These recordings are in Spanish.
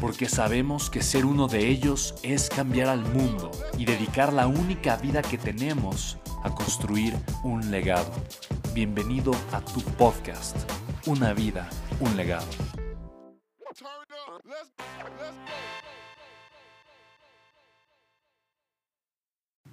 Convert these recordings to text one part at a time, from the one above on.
porque sabemos que ser uno de ellos es cambiar al mundo y dedicar la única vida que tenemos a construir un legado. Bienvenido a tu podcast, Una vida, un legado.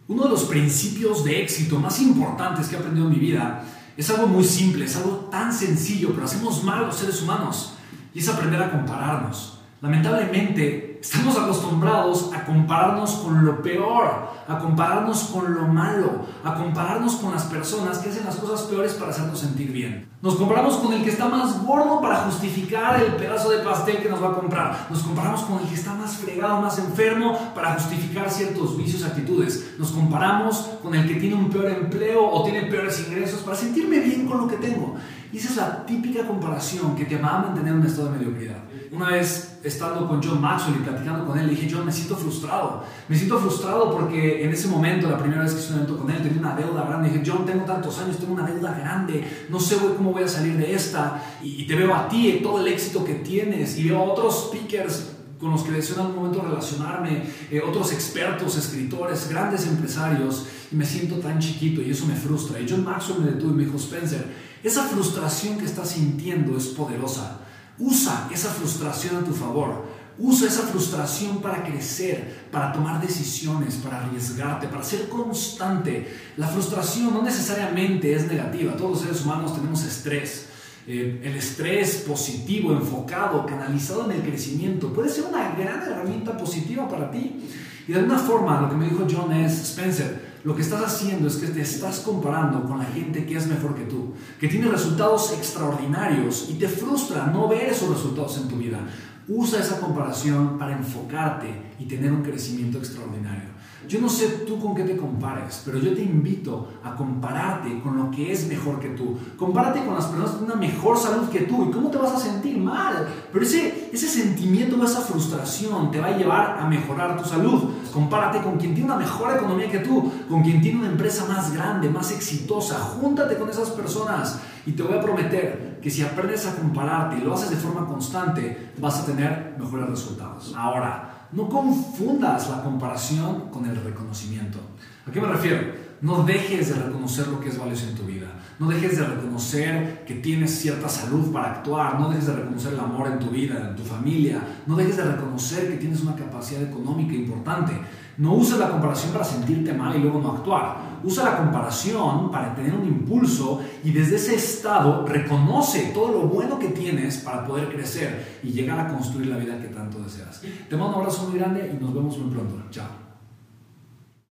Uno de los principios de éxito más importantes que he aprendido en mi vida es algo muy simple, es algo tan sencillo, pero hacemos mal los seres humanos, y es aprender a compararnos. Lamentablemente, estamos acostumbrados a compararnos con lo peor, a compararnos con lo malo, a compararnos con las personas que hacen las cosas peores para hacernos sentir bien. Nos comparamos con el que está más gordo para justificar el pedazo de pastel que nos va a comprar. Nos comparamos con el que está más fregado, más enfermo para justificar ciertos vicios actitudes. Nos comparamos con el que tiene un peor empleo o tiene peores ingresos para sentirme bien con lo que tengo. Y esa es la típica comparación que te va a mantener en un estado de mediocridad. Una vez estando con John Maxwell y platicando con él, le dije, John, me siento frustrado. Me siento frustrado porque en ese momento, la primera vez que hice un evento con él, tenía una deuda grande. dije, John, tengo tantos años, tengo una deuda grande, no sé cómo voy a salir de esta. Y, te veo a ti, todo el éxito que tienes, y veo a otros speakers con los que deseo en algún momento relacionarme, eh, otros expertos, escritores, grandes empresarios, y me siento tan chiquito y eso me frustra. Y John Maxwell me detuvo y me dijo, Spencer, esa frustración que estás sintiendo es poderosa. Usa esa frustración a tu favor. Usa esa frustración para crecer, para tomar decisiones, para arriesgarte, para ser constante. La frustración no necesariamente es negativa. Todos los seres humanos tenemos estrés. Eh, el estrés positivo, enfocado, canalizado en el crecimiento, puede ser una gran herramienta positiva para ti. Y de alguna forma, lo que me dijo John es, Spencer, lo que estás haciendo es que te estás comparando con la gente que es mejor que tú, que tiene resultados extraordinarios y te frustra no ver esos resultados en tu vida. Usa esa comparación para enfocarte y tener un crecimiento extraordinario. Yo no sé tú con qué te compares, pero yo te invito a compararte con lo que es mejor que tú. Compárate con las personas tienen una mejor salud que tú. ¿Y cómo te vas a sentir mal? Pero ese, ese sentimiento o esa frustración te va a llevar a mejorar tu salud. Compárate con quien tiene una mejor economía que tú, con quien tiene una empresa más grande, más exitosa. Júntate con esas personas y te voy a prometer que si aprendes a compararte y lo haces de forma constante, vas a tener mejores resultados. Ahora, no confundas la comparación con el reconocimiento. ¿A qué me refiero? No dejes de reconocer lo que es valioso en tu vida. No dejes de reconocer que tienes cierta salud para actuar. No dejes de reconocer el amor en tu vida, en tu familia. No dejes de reconocer que tienes una capacidad económica importante. No uses la comparación para sentirte mal y luego no actuar. Usa la comparación para tener un impulso y desde ese estado reconoce todo lo bueno que tienes para poder crecer y llegar a construir la vida que tanto deseas. Te mando un abrazo muy grande y nos vemos muy pronto. Chao.